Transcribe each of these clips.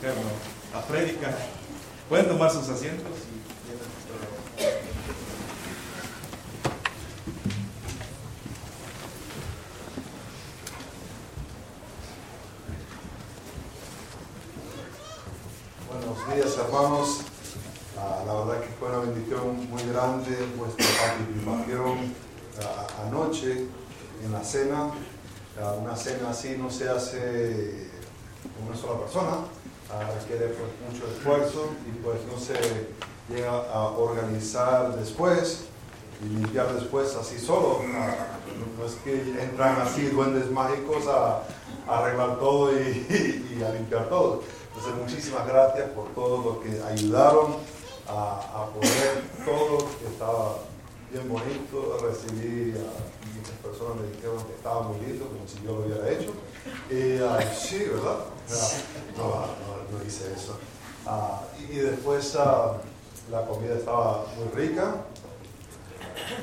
dedicarnos a. Pueden tomar sus asientos. Buenos días hermanos, Ah, la verdad que fue una bendición muy grande vuestra participación ah, anoche en la cena. Ah, una cena así no se hace con una sola persona, ah, requiere pues, mucho esfuerzo y pues no se llega a organizar después y limpiar después así solo. No es que entran así duendes mágicos a, arreglar todo y, a limpiar todo. Entonces muchísimas gracias por todo lo que ayudaron a, poner todo, que estaba bien bonito, recibí a muchas personas me dijeron que estaba muy lindo, como si yo lo hubiera hecho. Y ah, sí, ¿verdad? No, no, no hice eso. Ah, y, y después ah, la comida estaba muy rica.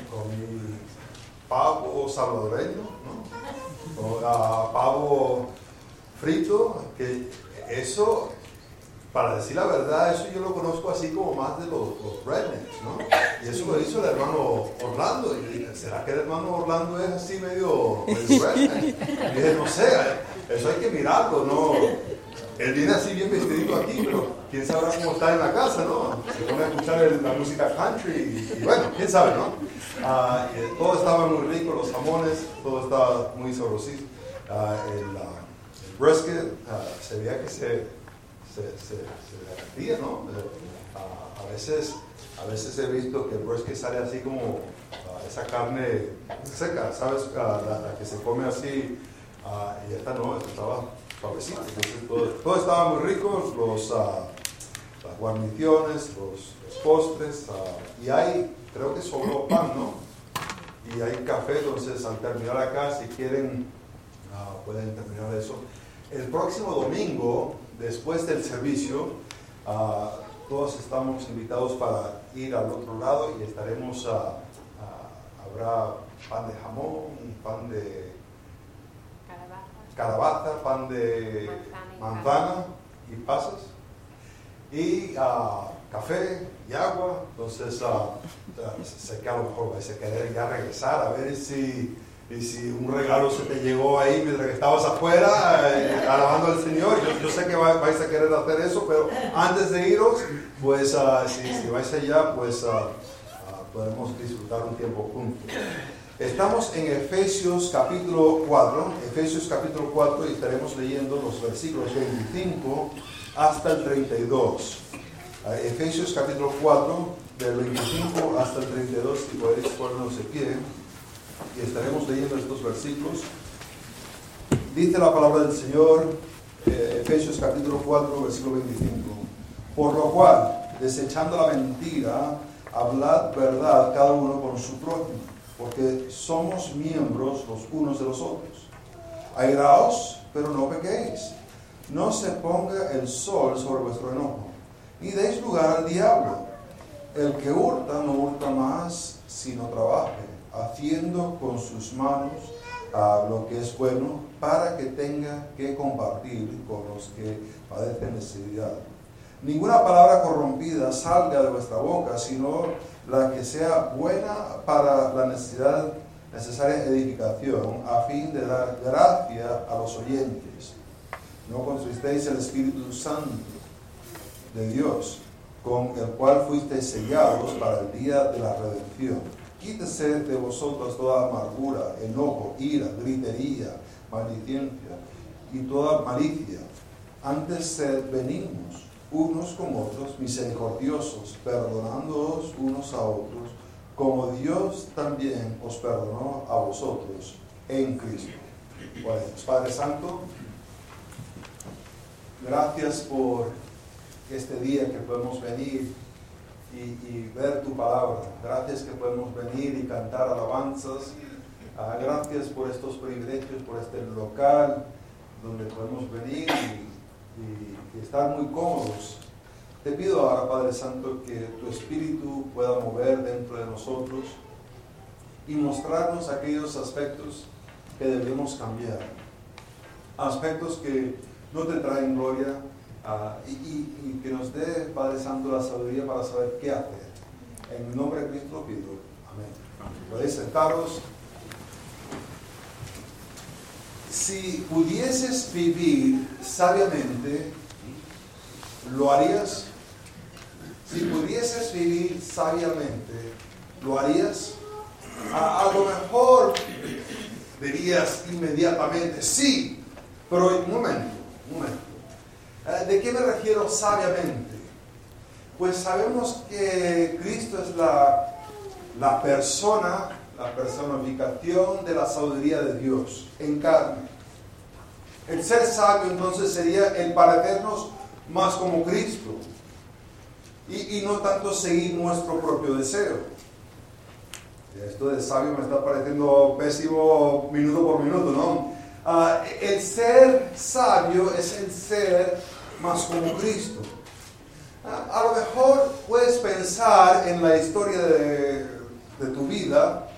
Comí pavo salvadoreño, ¿no? O, ah, pavo frito, que eso para decir la verdad, eso yo lo conozco así como más de los, los rednecks, ¿no? Y eso lo hizo el hermano Orlando. Y dije, ¿será que el hermano Orlando es así medio, medio redneck? Y dije, no sé, eso hay que mirarlo, ¿no? Él viene así bien vestidito aquí, pero quién sabrá cómo está en la casa, ¿no? Se pone a escuchar la música country y, bueno, quién sabe, ¿no? Ah, y todo estaba muy rico, los jamones, todo estaba muy sabrosito. Ah, el, ah, el brisket, ah, se veía que se, se, se, se derretía, ¿no? Eh, a, veces, a veces he visto que el brisket sale así como ah, esa carne seca, ¿sabes? Ah, la que se come así, ah, y esta no, esta estaba suavecita. Entonces, todo, todo estaba muy rico, los, ah, las guarniciones, los, los postres, ah, y hay, creo que sobró pan, ¿no? Y hay café, entonces al terminar acá, si quieren, ah, pueden terminar eso. El próximo domingo, después del servicio, ah, todos estamos invitados para ir al otro lado y estaremos, ah, habrá pan de jamón, pan de calabaza, pan de manzana y pasas, y ah, café y agua. Entonces, ah, sé que a lo mejor vais a querer ya regresar a ver si, y si un regalo se te llegó ahí mientras que estabas afuera eh, alabando al Señor. Yo, yo sé que va- vais a querer hacer eso, pero antes de iros, pues ah, si, si vais allá, pues podemos disfrutar un tiempo juntos. Estamos en Efesios capítulo 4, Efesios capítulo 4 y estaremos leyendo los versículos 25 hasta el 32. Ah, Efesios capítulo 4, del 25 hasta el 32, si podéis ponernos de pie, y estaremos leyendo estos versículos. Dice la palabra del Señor, eh, Efesios capítulo 4, versículo 25. Por lo cual, desechando la mentira, hablad verdad cada uno con su prójimo, porque somos miembros los unos de los otros. Airaos, pero no pequéis. No se ponga el sol sobre vuestro enojo, ni deis lugar al diablo. El que hurta no hurta más, sino trabaje, haciendo con sus manos ah, lo que es bueno, para que tenga que compartir con los que padecen necesidad. Ninguna palabra corrompida salga de vuestra boca, sino la que sea buena para la necesidad, necesaria edificación, a fin de dar gracia a los oyentes. No contristéis el Espíritu Santo de Dios, con el cual fuisteis sellados para el día de la redención. Quítese de vosotros toda amargura, enojo, ira, gritería, maldicencia y toda malicia. Antes sed benignos unos con otros, misericordiosos, perdonándoos unos a otros, como Dios también os perdonó a vosotros en Cristo. Padre Santo, gracias por este día que podemos venir y, ver tu palabra. Gracias que podemos venir y cantar alabanzas. Ah, gracias por estos privilegios, por este local donde podemos venir y- y estar muy cómodos. Te pido ahora, Padre Santo, que tu Espíritu pueda mover dentro de nosotros y mostrarnos aquellos aspectos que debemos cambiar. Aspectos que no te traen gloria, ah, y, y, que nos dé, Padre Santo, la sabiduría para saber qué hacer. En el nombre de Cristo lo pido. Amén. Podéis sentaros. Si pudieses vivir sabiamente, ¿lo harías? Si pudieses vivir sabiamente, ¿lo harías? A, lo mejor dirías inmediatamente, sí, pero un momento, un momento. Eh, ¿De qué me refiero sabiamente? Pues sabemos que Cristo es la, la persona, la personificación de la sabiduría de Dios en carne. El ser sabio entonces sería el parecernos más como Cristo y, no tanto seguir nuestro propio deseo. Esto de sabio me está pareciendo pésimo minuto por minuto, ¿no? Ah, el ser sabio es el ser más como Cristo. Ah, a lo mejor puedes pensar en la historia de, de tu vida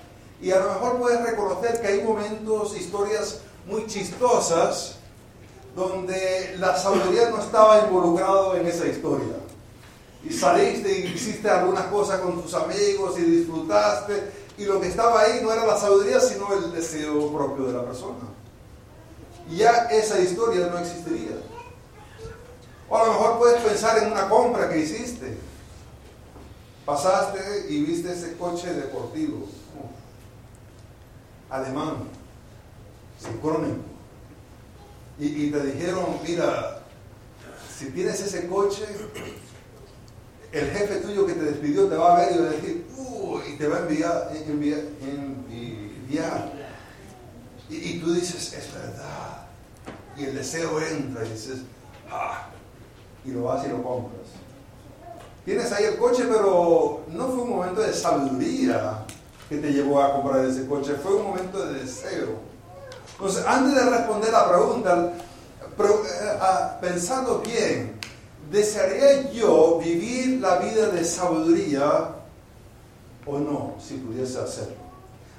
y a lo mejor puedes reconocer que hay momentos, historias muy chistosas donde la sabiduría no estaba involucrado en esa historia. Y saliste y hiciste algunas cosas con tus amigos y disfrutaste, y lo que estaba ahí no era la sabiduría, sino el deseo propio de la persona. Y ya esa historia no existiría. O a lo mejor puedes pensar en una compra que hiciste. Pasaste y viste ese coche deportivo, alemán, sincrónico y, te dijeron, mira, si tienes ese coche, el jefe tuyo que te despidió te va a ver y va a decir, uy, y te va a enviar, enviar, enviar. Y, y, tú dices, es verdad. Y el deseo entra y dices, ah, y lo vas y lo compras. Tienes ahí el coche, pero no fue un momento de sabiduría que te llevó a comprar ese coche, fue un momento de deseo. Entonces, antes de responder la pregunta, eh, pensando bien, ¿desearía yo vivir la vida de sabiduría o no, si pudiese hacerlo?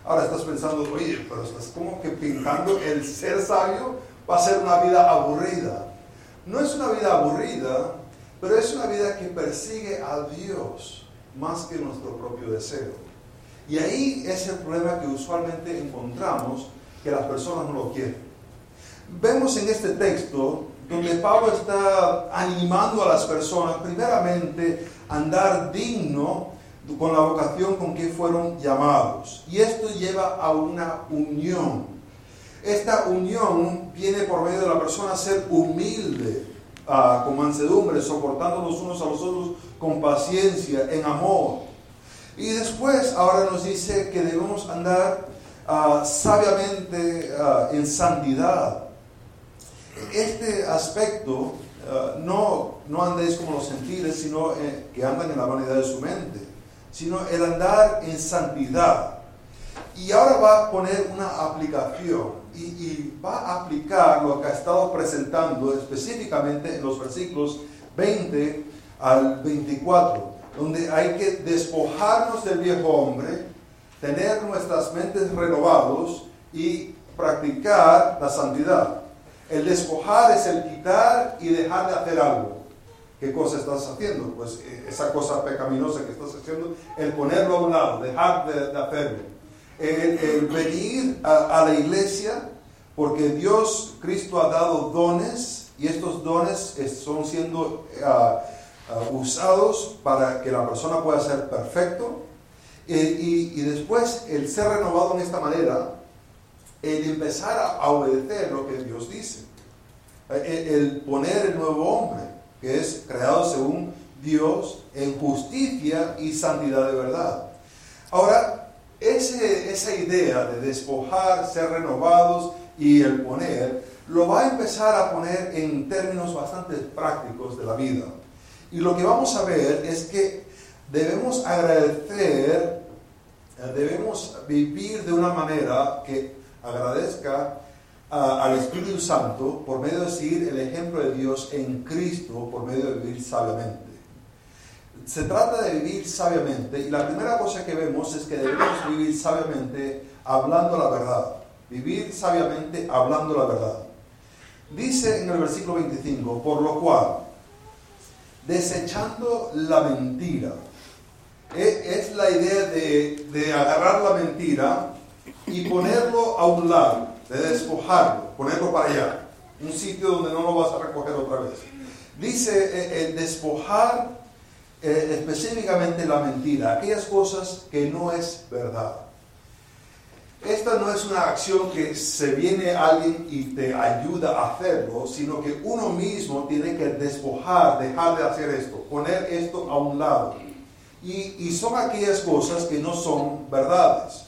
Ahora estás pensando, oye, pero estás como que pintando el ser sabio va a ser una vida aburrida. No es una vida aburrida, pero es una vida que persigue a Dios más que nuestro propio deseo. Y ahí es el problema que usualmente encontramos que las personas no lo quieren. Vemos en este texto donde Pablo está animando a las personas, primeramente, a andar digno con la vocación con que fueron llamados. Y esto lleva a una unión. Esta unión viene por medio de la persona ser humilde, uh, con mansedumbre, soportando los unos a los otros con paciencia, en amor. Y después ahora nos dice que debemos andar Ah, sabiamente ah, en santidad. Este aspecto, ah, no, no andéis como los gentiles, sino eh, que andan en la vanidad de su mente, sino el andar en santidad. Y ahora va a poner una aplicación y, y, va a aplicar lo que ha estado presentando específicamente en los versículos 20 al 24, donde hay que despojarnos del viejo hombre tener nuestras mentes renovados y practicar la santidad. El despojar es el quitar y dejar de hacer algo. ¿Qué cosa estás haciendo? Pues eh, esa cosa pecaminosa que estás haciendo, el ponerlo a un lado, dejar de, hacerlo. El, venir a, la iglesia, porque Dios, Cristo ha dado dones y estos dones son siendo ah, ah, usados para que la persona pueda ser perfecto eh, y, después el ser renovado en esta manera, el empezar a, obedecer lo que Dios dice, eh, el, poner el nuevo hombre, que es creado según Dios en justicia y santidad de verdad. Ahora, ese, esa idea de despojar, ser renovados y el poner, lo va a empezar a poner en términos bastante prácticos de la vida. Y lo que vamos a ver es que debemos agradecer debemos vivir de una manera que agradezca al Espíritu Santo por medio de seguir el ejemplo de Dios en Cristo, por medio de vivir sabiamente. Se trata de vivir sabiamente y la primera cosa que vemos es que debemos vivir sabiamente hablando la verdad. Vivir sabiamente hablando la verdad. Dice en el versículo 25, por lo cual, desechando la mentira. E, es, la idea de, agarrar la mentira y ponerlo a un lado, de despojarlo, ponerlo para allá, un sitio donde no lo vas a recoger otra vez. Dice eh, el despojar eh, específicamente la mentira, aquellas cosas que no es verdad. Esta no es una acción que se viene alguien y te ayuda a hacerlo, sino que uno mismo tiene que despojar, dejar de hacer esto, poner esto a un lado. Y, y son aquellas cosas que no son verdades.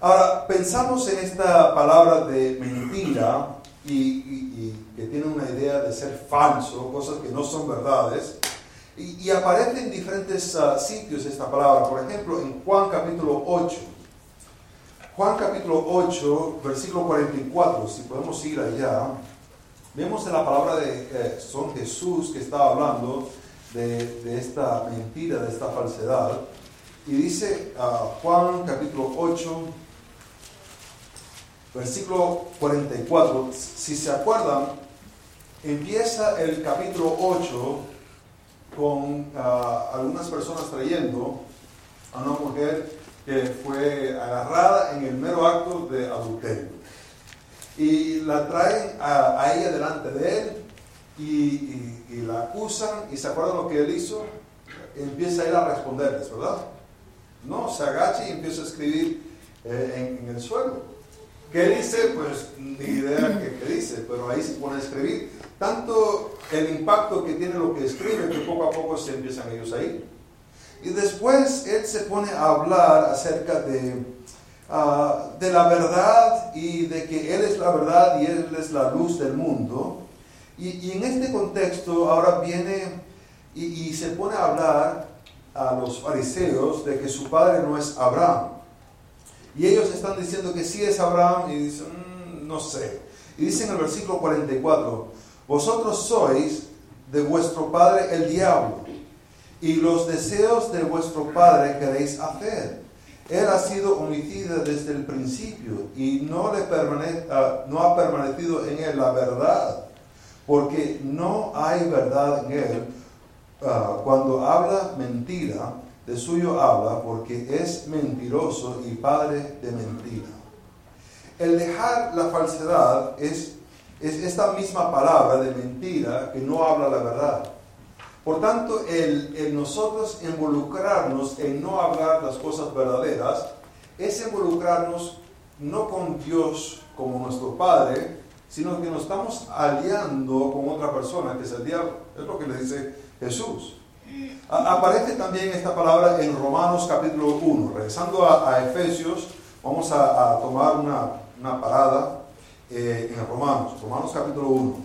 Ahora, pensamos en esta palabra de mentira y, que tiene una idea de ser falso, cosas que no son verdades. Y, aparece en diferentes ah, sitios esta palabra. Por ejemplo, en Juan capítulo 8. Juan capítulo 8, versículo 44, si podemos ir allá, vemos en la palabra de eh, son Jesús que está hablando de, esta mentira, de esta falsedad. Y dice uh, Juan capítulo 8, versículo 44, si se acuerdan, empieza el capítulo 8 con ah, algunas personas trayendo a una mujer que fue agarrada en el mero acto de adulterio. Y la traen a, ella delante de él y, la acusan y se acuerdan lo que él hizo. Empieza él a responderles, ¿verdad? No, se agacha y empieza a escribir eh, en el suelo. ¿Qué dice? Pues ni idea qué, dice, pero ahí se pone a escribir. Tanto el impacto que tiene lo que escribe que poco a poco se empiezan ellos a ir. Y después él se pone a hablar acerca de, ah, de la verdad y de que él es la verdad y él es la luz del mundo. Y, en este contexto ahora viene y, y se pone a hablar a los fariseos de que su padre no es Abraham y ellos están diciendo que sí es Abraham y dicen, mm, no sé. Y dice en el versículo 44, vosotros sois de vuestro padre el diablo y los deseos de vuestro padre queréis hacer. Él ha sido homicida desde el principio y no, le ah, no ha permanecido en él la verdad, porque no hay verdad en él. Ah, cuando habla mentira, de suyo habla porque es mentiroso y padre de mentira. El dejar la falsedad es, es esta misma palabra de mentira que no habla la verdad. Por tanto, el, nosotros involucrarnos en no hablar las cosas verdaderas es involucrarnos no con Dios como nuestro Padre, sino que nos estamos aliando con otra persona que es el diablo. Es lo que le dice Jesús. Aparece también esta palabra en Romanos capítulo 1. Regresando a, Efesios, vamos a, tomar una, parada eh, en Romanos, Romanos capítulo 1.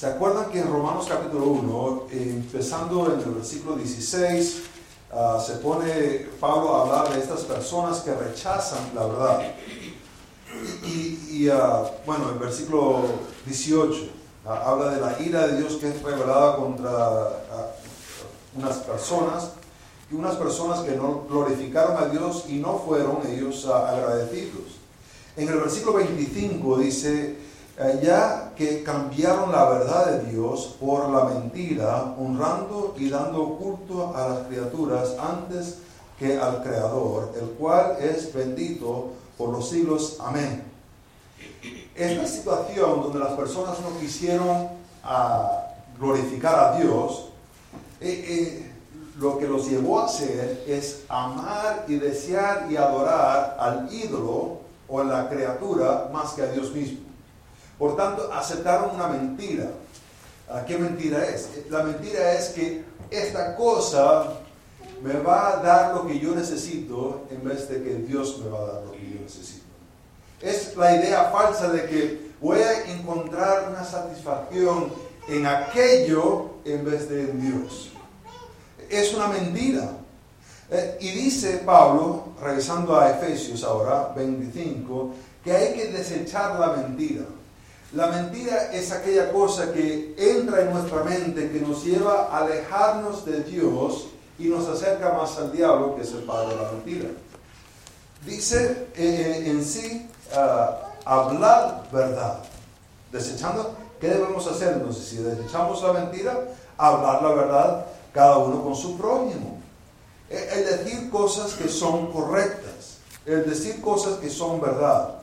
¿Se acuerdan que en Romanos capítulo 1, empezando en el versículo 16, ah, se pone Pablo a hablar de estas personas que rechazan la verdad? Y, ah, bueno, el versículo 18 ah, habla de la ira de Dios que es revelada contra unas personas y unas personas que no glorificaron a Dios y no fueron ellos agradecidos. En el versículo 25 dice, ya que cambiaron la verdad de Dios por la mentira, honrando y dando culto a las criaturas antes que al Creador, el cual es bendito por los siglos. Amén. Esta situación donde las personas no quisieron ah, glorificar a Dios, eh, eh, lo que los llevó a hacer es amar y desear y adorar al ídolo o a la criatura más que a Dios mismo. Por tanto, aceptaron una mentira. Ah, ¿Qué mentira es? La mentira es que esta cosa me va a dar lo que yo necesito en vez de que Dios me va a dar lo que yo necesito. Es la idea falsa de que voy a encontrar una satisfacción en aquello en vez de en Dios es una mentira. Eh, y dice Pablo, regresando a Efesios ahora, 25, que hay que desechar la mentira. La mentira es aquella cosa que entra en nuestra mente, que nos lleva a alejarnos de Dios y nos acerca más al diablo, que es el padre de la mentira. Dice eh, en sí, uh, hablar verdad, desechando ¿Qué debemos hacer entonces? Si desechamos la mentira, hablar la verdad cada uno con su prójimo. E, el decir cosas que son correctas, el decir cosas que son verdad.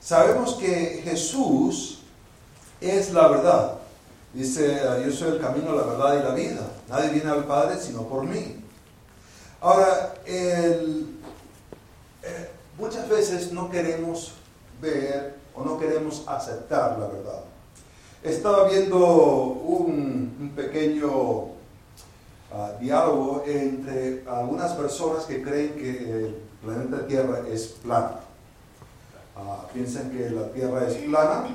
Sabemos que Jesús es la verdad. Dice, yo soy el camino, la verdad y la vida. Nadie viene al Padre sino por mí. Ahora, eh, muchas veces no queremos ver o no queremos aceptar la verdad. Estaba viendo un, pequeño ah, diálogo entre algunas personas que creen que el planeta Tierra es plano. Ah, piensan que la Tierra es plana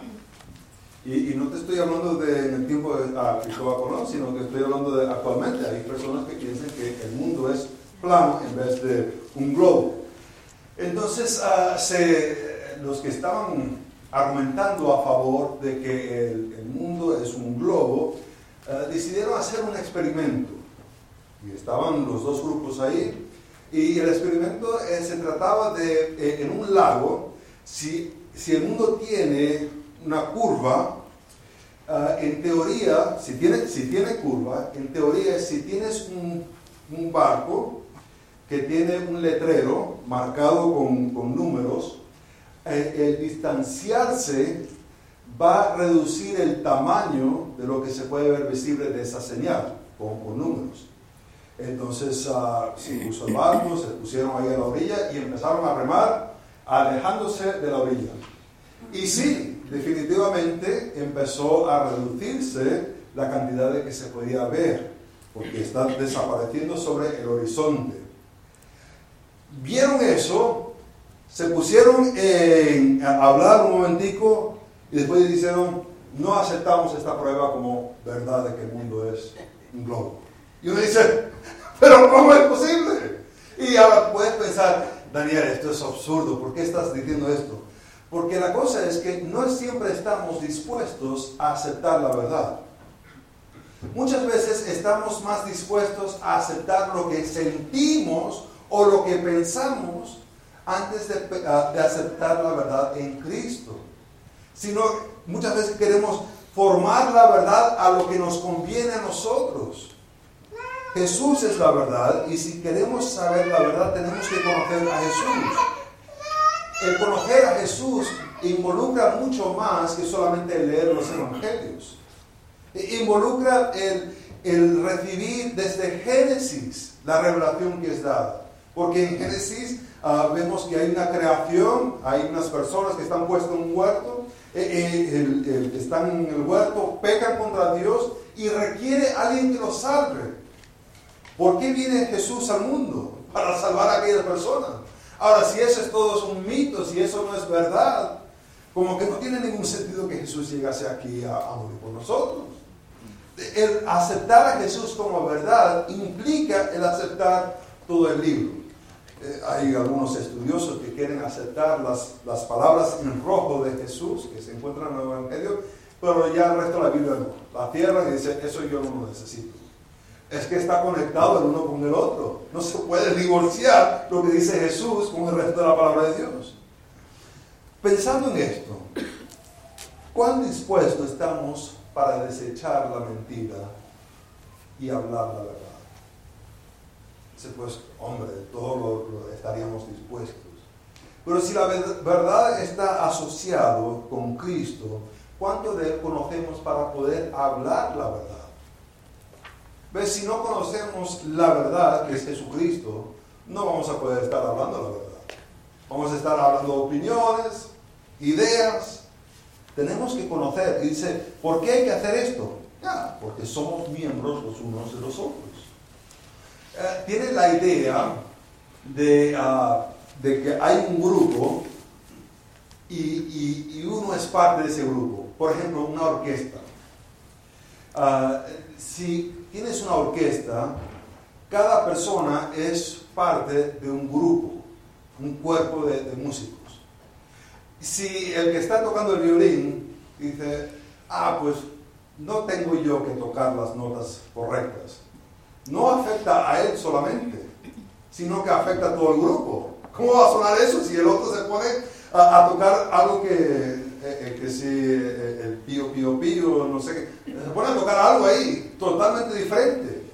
y, no te estoy hablando de en el tiempo de ah, Cristóbal Colón, sino que estoy hablando de actualmente. Hay personas que piensan que el mundo es plano en vez de un globo. Entonces, los que estaban argumentando a favor de que el, mundo es un globo, eh, decidieron hacer un experimento. Y estaban los dos grupos ahí. Y el experimento eh, se trataba de, eh, en un lago, si, si, el mundo tiene una curva, en teoría, si tiene, si tiene curva, en teoría, si tienes un, un barco que tiene un letrero marcado con, con números, el, distanciarse va a reducir el tamaño de lo que se puede ver visible de esa señal con, números. Entonces uh, se puso el barco, se pusieron ahí a la orilla y empezaron a remar alejándose de la orilla. Y sí, definitivamente empezó a reducirse la cantidad de que se podía ver, porque está desapareciendo sobre el horizonte. Vieron eso se pusieron a hablar un momentico y después dijeron, no aceptamos esta prueba como verdad de que el mundo es un globo. Y uno dice, pero ¿cómo es posible? Y ahora puedes pensar, Daniel, esto es absurdo, ¿por qué estás diciendo esto? Porque la cosa es que no siempre estamos dispuestos a aceptar la verdad. Muchas veces estamos más dispuestos a aceptar lo que sentimos o lo que pensamos antes ah, de, aceptar la verdad en Cristo. Sino muchas veces queremos formar la verdad a lo que nos conviene a nosotros. Jesús es la verdad y si queremos saber la verdad tenemos que conocer a Jesús. El conocer a Jesús involucra mucho más que solamente leer los evangelios. Involucra el, el recibir desde Génesis la revelación que es dada. Porque en Génesis Ah, vemos que hay una creación, hay unas personas que están puestas en un huerto, eh, eh, están en el huerto, pecan contra Dios y requiere alguien que los salve. ¿Por qué viene Jesús al mundo? Para salvar a aquellas personas. Ahora, si eso es todo un mito, si eso no es verdad, como que no tiene ningún sentido que Jesús llegase aquí a, morir por nosotros. El aceptar a Jesús como verdad implica el aceptar todo el libro. Eh, hay algunos estudiosos que quieren aceptar las, las, palabras en rojo de Jesús que se encuentran en el Evangelio, pero ya el resto de la Biblia no. La tierra dice, eso yo no lo necesito. Es que está conectado el uno con el otro. No se puede divorciar lo que dice Jesús con el resto de la palabra de Dios. Pensando en esto, ¿cuán dispuestos estamos para desechar la mentira y hablar la verdad? pues, hombre, todos estaríamos dispuestos. Pero si la verdad está asociado con Cristo, ¿cuánto de él conocemos para poder hablar la verdad? ¿Ves? Si no conocemos la verdad, que es Jesucristo, no vamos a poder estar hablando la verdad. Vamos a estar hablando opiniones, ideas. Tenemos que conocer. Y dice, ¿por qué hay que hacer esto? Ya, porque somos miembros los unos de los otros. Eh, tiene la idea de, ah, de, que hay un grupo y, uno es parte de ese grupo. Por ejemplo, una orquesta. Ah, si tienes una orquesta, cada persona es parte de un grupo, un cuerpo de, de músicos. Si el que está tocando el violín dice, ah, pues no tengo yo que tocar las notas correctas, no afecta a él solamente, sino que afecta a todo el grupo. ¿Cómo va a sonar eso si el otro se pone a, tocar algo que eh, que si el pío, pío, pío, no sé qué. Se pone a tocar algo ahí, totalmente diferente.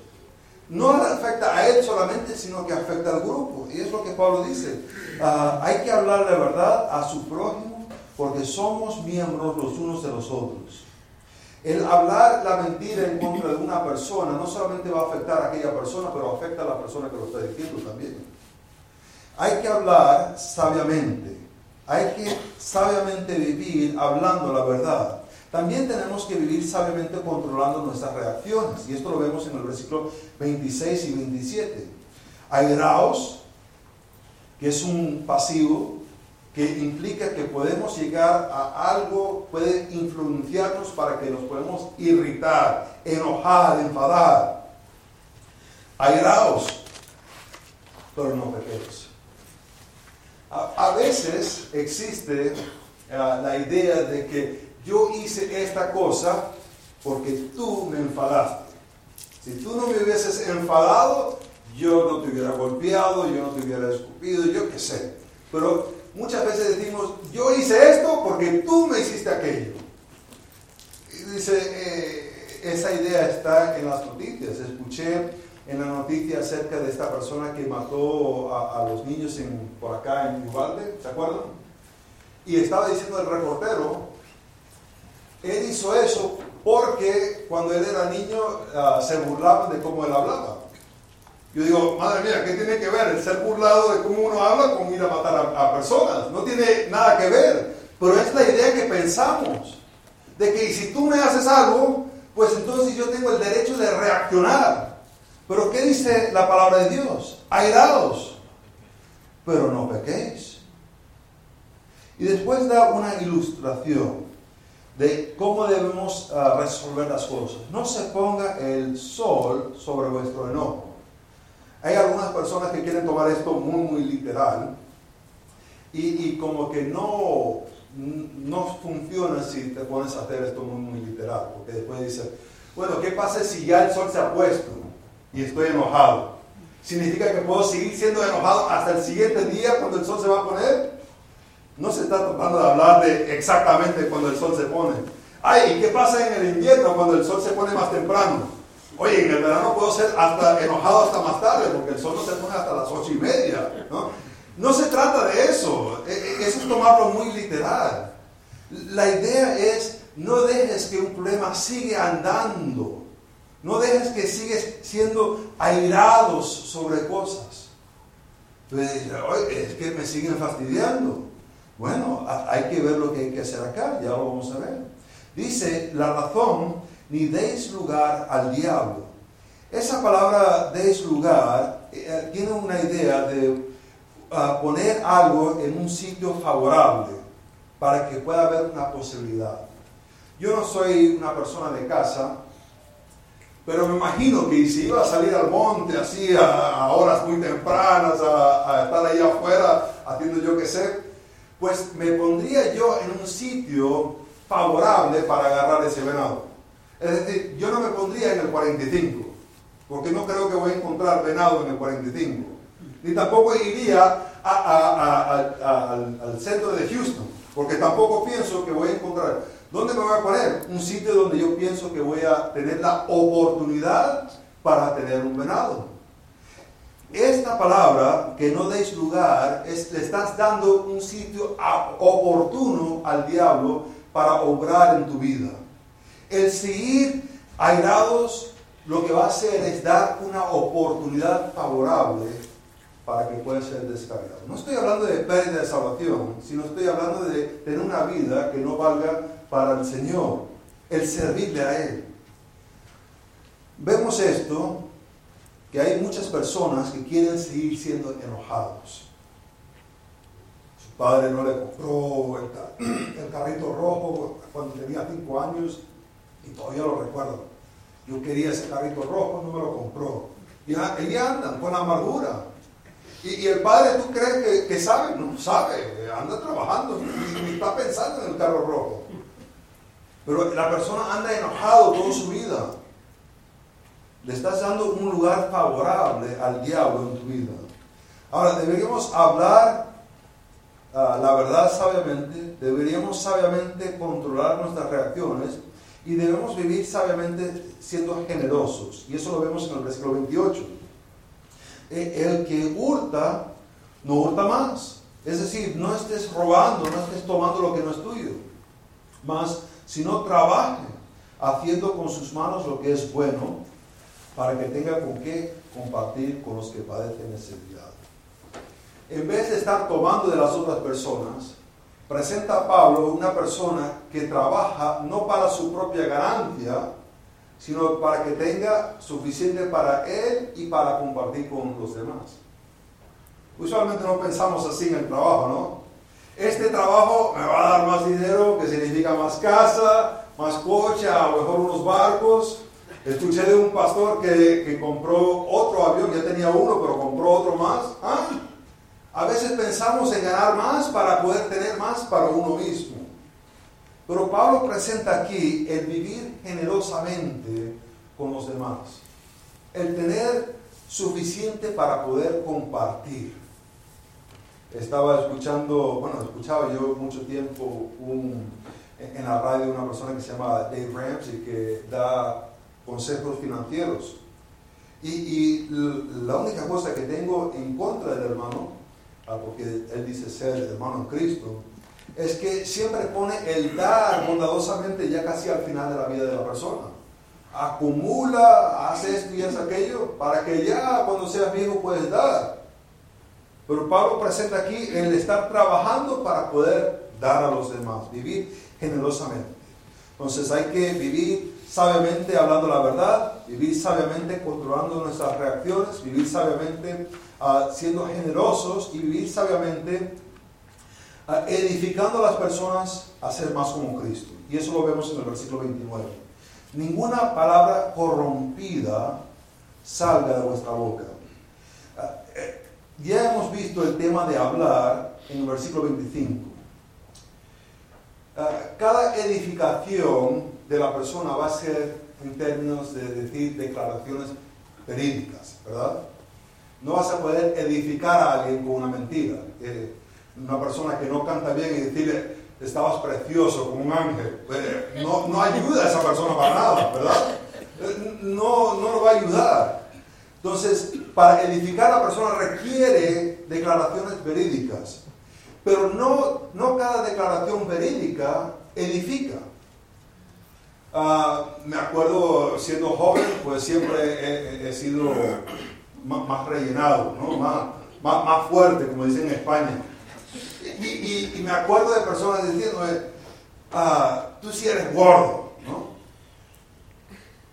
No afecta a él solamente, sino que afecta al grupo. Y es lo que Pablo dice. Ah, hay que hablar de verdad a su prójimo porque somos miembros los unos de los otros. El hablar la mentira en contra de una persona no solamente va a afectar a aquella persona, pero afecta a la persona que lo está diciendo también. Hay que hablar sabiamente. Hay que sabiamente vivir hablando la verdad. También tenemos que vivir sabiamente controlando nuestras reacciones. Y esto lo vemos en el versículo 26 y 27. Airaos, que es un pasivo que implica que podemos llegar a algo, puede influenciarnos para que nos podemos irritar, enojar, enfadar. Airaos, pero no pequeños. A, veces existe eh, la idea de que yo hice esta cosa porque tú me enfadaste. Si tú no me hubieses enfadado, yo no te hubiera golpeado, yo no te hubiera escupido, yo qué sé. Pero muchas veces decimos, yo hice esto porque tú me hiciste aquello. Y dice, eh, esa idea está en las noticias. Escuché en la noticia acerca de esta persona que mató a, los niños por acá en Uvalde, ¿se acuerdan? Y estaba diciendo el reportero, él hizo eso porque cuando él era niño ah, se burlaban de cómo él hablaba. Yo digo, madre mía, ¿qué tiene que ver el ser burlado de cómo uno habla con ir a matar a, personas? No tiene nada que ver. Pero es la idea que pensamos. De que si tú me haces algo, pues entonces yo tengo el derecho de reaccionar. Pero ¿qué dice la palabra de Dios? Airados, pero no pequéis. Y después da una ilustración de cómo debemos ah, resolver las cosas. No se ponga el sol sobre vuestro enojo. Hay algunas personas que quieren tomar esto muy, muy literal y, como que no, no funciona si te pones a hacer esto muy, muy literal, porque después dice, bueno, ¿qué pasa si ya el sol se ha puesto y estoy enojado? ¿Significa que puedo seguir siendo enojado hasta el siguiente día cuando el sol se va a poner? No se está tratando de hablar de exactamente cuando el sol se pone. Ay, ¿qué pasa en el invierno cuando el sol se pone más temprano? Oye, en el verano puedo ser hasta enojado hasta más tarde, porque el sol no se pone hasta las ocho y media. ¿no? se trata de eso, e, e, eso es tomarlo muy literal. La idea es, no dejes que un problema siga andando, no dejes que sigues siendo airados sobre cosas. es que me siguen fastidiando. Bueno, hay que ver lo que hay que hacer acá, ya lo vamos a ver. Dice, la razón ni deis lugar al diablo. Esa palabra deis lugar eh, tiene una idea de ah, poner algo en un sitio favorable para que pueda haber una posibilidad. Yo no soy una persona de casa, pero me imagino que si iba a salir al monte así a, horas muy tempranas, a, a, estar ahí afuera haciendo yo qué sé, pues me pondría yo en un sitio favorable para agarrar ese venado. Es decir, yo no me pondría en el 45, porque no creo que voy a encontrar venado en el 45. Ni tampoco iría al, centro de Houston, porque tampoco pienso que voy a encontrar. ¿Dónde me voy a poner? Un sitio donde yo pienso que voy a tener la oportunidad para tener un venado. Esta palabra, que no deis lugar, es, le estás dando un sitio oportuno al diablo para obrar en tu vida. El seguir airados lo que va a hacer es dar una oportunidad favorable para que pueda ser descargado. No estoy hablando de pérdida de salvación, sino estoy hablando de tener una vida que no valga para el Señor, el servirle a Él. Vemos esto, que hay muchas personas que quieren seguir siendo enojados. Su padre no le compró el, carrito rojo cuando tenía cinco años y todavía lo recuerdo. Yo quería ese carrito rojo, no me lo compró. Y ahí andan con amargura. Y, el padre, ¿tú crees que, sabe? No sabe, anda trabajando, ni, está pensando en el carro rojo. Pero la persona anda enojado toda su vida. Le estás dando un lugar favorable al diablo en tu vida. Ahora, deberíamos hablar ah, la verdad sabiamente, deberíamos sabiamente controlar nuestras reacciones y debemos vivir sabiamente siendo generosos. Y eso lo vemos en el versículo 28. Eh, el que hurta, no hurta más. Es decir, no estés robando, no estés tomando lo que no es tuyo. Más, sino trabaje haciendo con sus manos lo que es bueno para que tenga con qué compartir con los que padecen necesidad. En vez de estar tomando de las otras personas, presenta a Pablo una persona que trabaja no para su propia ganancia, sino para que tenga suficiente para él y para compartir con los demás. Usualmente no pensamos así en el trabajo, ¿no? Este trabajo me va a dar más dinero, que significa más casa, más coche, a lo mejor unos barcos. Escuché de un pastor que, que compró otro avión, ya tenía uno, pero compró otro más. ¿Ah? A veces pensamos en ganar más para poder tener más para uno mismo. Pero Pablo presenta aquí el vivir generosamente con los demás, el tener suficiente para poder compartir. Estaba escuchando, bueno, escuchaba yo mucho tiempo en la radio una persona que se llama Dave Ramsey que da consejos financieros. Y, y la única cosa que tengo en contra del hermano Ah, porque él dice ser hermano en Cristo, es que siempre pone el dar bondadosamente ya casi al final de la vida de la persona. Acumula, hace esto y hace aquello, para que ya cuando seas viejo puedes dar. Pero Pablo presenta aquí el estar trabajando para poder dar a los demás, vivir generosamente. Entonces hay que vivir sabiamente hablando la verdad, vivir sabiamente controlando nuestras reacciones, vivir sabiamente Ah, siendo generosos y vivir sabiamente, ah, edificando a las personas a ser más como Cristo. Y eso lo vemos en el versículo 29. Ninguna palabra corrompida salga de vuestra boca. Ah, eh, ya hemos visto el tema de hablar en el versículo 25. cada edificación de la persona va a ser en términos de decir declaraciones verídicas, ¿verdad? No vas a poder edificar a alguien con una mentira. Eh, una persona que no canta bien y decirle, estabas precioso como un ángel, pues, no, no, ayuda a esa persona para nada, ¿verdad? Eh, no, no lo va a ayudar. Entonces, para edificar a la persona requiere declaraciones verídicas. Pero no, no cada declaración verídica edifica. Ah, me acuerdo siendo joven, pues siempre he sido más, rellenado, ¿no? más, más, fuerte, como dicen en España. Y, me acuerdo de personas diciendo, ah, tú sí eres gordo, ¿no?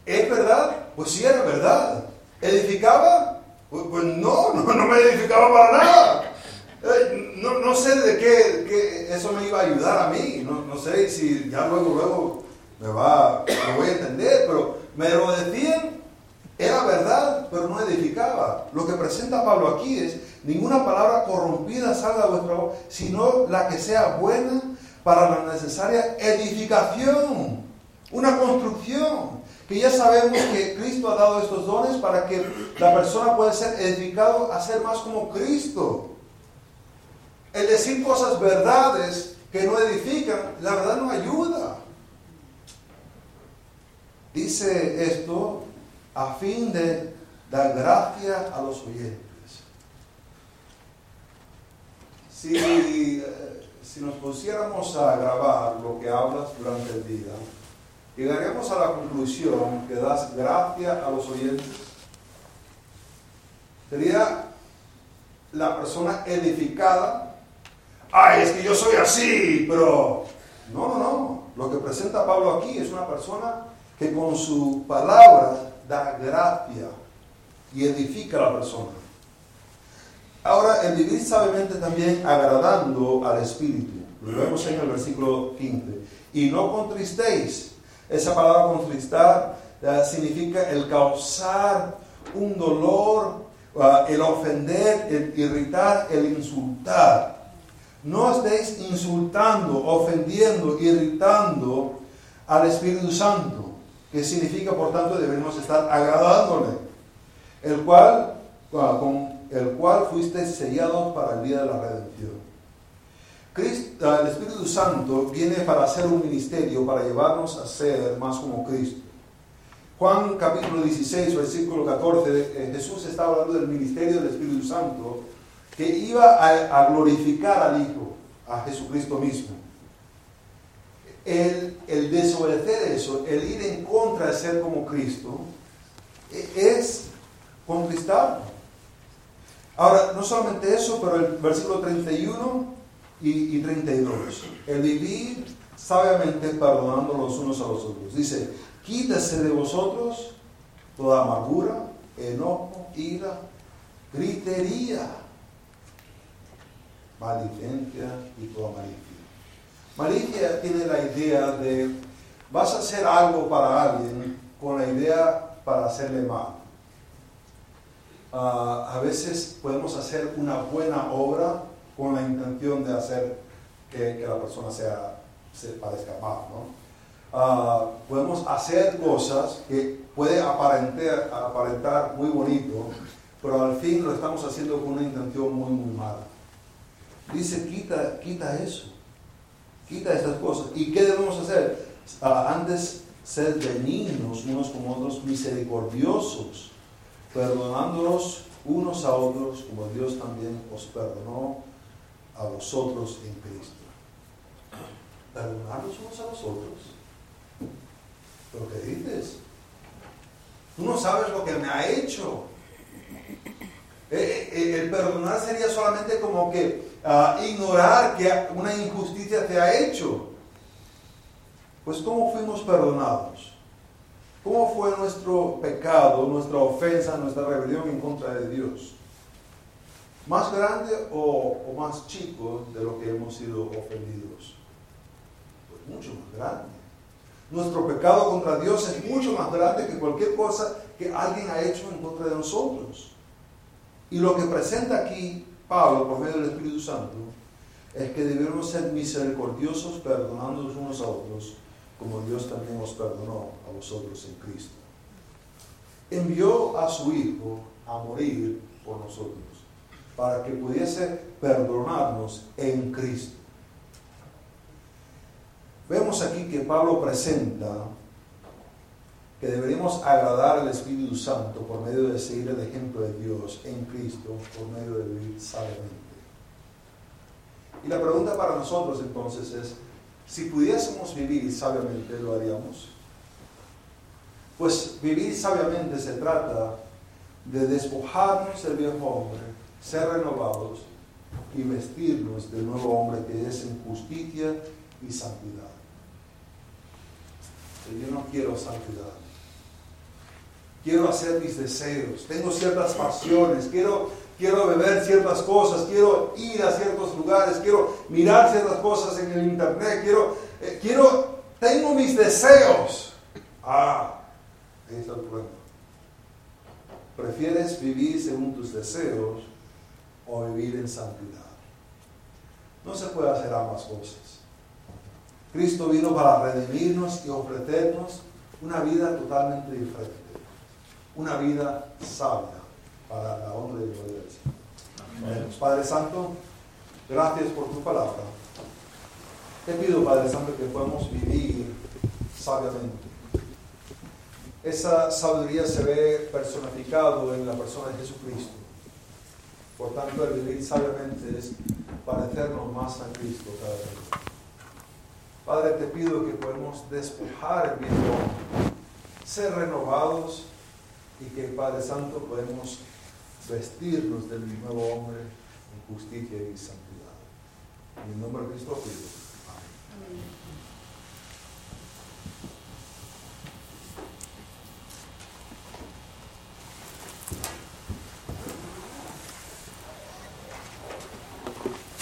¿Es verdad? Pues sí era verdad. ¿Edificaba? Pues, pues no, no, me edificaba para nada. Eh, no, no, sé de qué, eso me iba a ayudar a mí. No, no sé si ya luego, luego me va, me voy a entender, pero me lo decían era verdad, pero no edificaba. Lo que presenta Pablo aquí es, ninguna palabra corrompida salga de vuestra boca, sino la que sea buena para la necesaria edificación, una construcción. Que ya sabemos que Cristo ha dado estos dones para que la persona pueda ser edificado a ser más como Cristo. El decir cosas verdades que no edifican, la verdad no ayuda. Dice esto a fin de dar gracia a los oyentes. Si, eh, si nos pusiéramos a grabar lo que hablas durante el día, llegaríamos a la conclusión que das gracia a los oyentes. Sería la persona edificada. Ay, es que yo soy así, pero no, no, no. Lo que presenta Pablo aquí es una persona que con su palabra da gracia y edifica a la persona. Ahora, el vivir sabiamente también agradando al Espíritu. Lo vemos en el versículo 15. Y no contristéis. Esa palabra contristar eh, significa el causar un dolor, uh, el ofender, el irritar, el insultar. No estéis insultando, ofendiendo, irritando al Espíritu Santo que significa, por tanto, debemos estar agradándole, el cual, con el cual fuiste sellado para el día de la redención. Cristo, el Espíritu Santo viene para hacer un ministerio, para llevarnos a ser más como Cristo. Juan capítulo 16, versículo 14, eh, Jesús está hablando del ministerio del Espíritu Santo que iba a, glorificar al Hijo, a Jesucristo mismo. El, el, desobedecer eso, el ir en contra de ser como Cristo, e, es conquistarlo. Ahora, no solamente eso, pero el versículo 31 y, y 32, el vivir sabiamente perdonando los unos a los otros. Dice, Quítese de vosotros toda amargura, enojo, ira, gritería, malicia y toda malicia. Malicia tiene la idea de vas a hacer algo para alguien con la idea para hacerle mal. Ah, a veces podemos hacer una buena obra con la intención de hacer que, la persona sea, se parezca mal, ¿no? Ah, podemos hacer cosas que puede aparentar, aparentar muy bonito, pero al fin lo estamos haciendo con una intención muy, muy mala. Dice, quita, quita eso, quita estas cosas. ¿Y qué debemos hacer? Ah, antes, ser benignos unos con otros, misericordiosos, perdonándonos unos a otros, como Dios también os perdonó a vosotros en Cristo. Perdonarnos unos a los otros ¿Pero qué dices? Tú no sabes lo que me ha hecho. Eh, eh, el perdonar sería solamente como que ah, ignorar que una injusticia te ha hecho. Pues ¿cómo fuimos perdonados? ¿Cómo fue nuestro pecado, nuestra ofensa, nuestra rebelión en contra de Dios? ¿Más grande o más chico de lo que hemos sido ofendidos? Pues mucho más grande. Nuestro pecado contra Dios es mucho más grande que cualquier cosa que alguien ha hecho en contra de nosotros. Y lo que presenta aquí Pablo por medio del Espíritu Santo es que debemos ser misericordiosos perdonándonos unos a otros como Dios también os perdonó a vosotros en Cristo. Envió a su Hijo a morir por nosotros para que pudiese perdonarnos en Cristo. Vemos aquí que Pablo presenta que deberíamos agradar al Espíritu Santo por medio de seguir el ejemplo de Dios en Cristo, por medio de vivir sabiamente. Y la pregunta para nosotros entonces es, si pudiésemos vivir sabiamente, ¿lo haríamos? Pues vivir sabiamente se trata de despojarnos del viejo hombre, ser renovados y vestirnos del nuevo hombre que es en justicia y santidad yo no quiero santidad. Quiero hacer mis deseos, tengo ciertas pasiones, quiero, quiero beber ciertas cosas, quiero ir a ciertos lugares, quiero mirar ciertas cosas en el internet, quiero, eh, quiero, tengo mis deseos. Ah, ahí está el problema. ¿Prefieres vivir según tus deseos o vivir en santidad? No se puede hacer ambas cosas. Cristo vino para redimirnos y ofrecernos una vida totalmente diferente, una vida sabia para la honra y gloria del Señor. Padre Santo, gracias por tu palabra. Te pido, Padre Santo, que podamos vivir sabiamente. Esa sabiduría se ve personificado en la persona de Jesucristo. Por tanto, el vivir sabiamente es parecernos más a Cristo cada día. Padre, te pido que podamos despojar el viejo ser renovados y que, Padre Santo, podemos vestirnos del nuevo hombre en justicia y santidad. En el nombre de Cristo pido. Amén.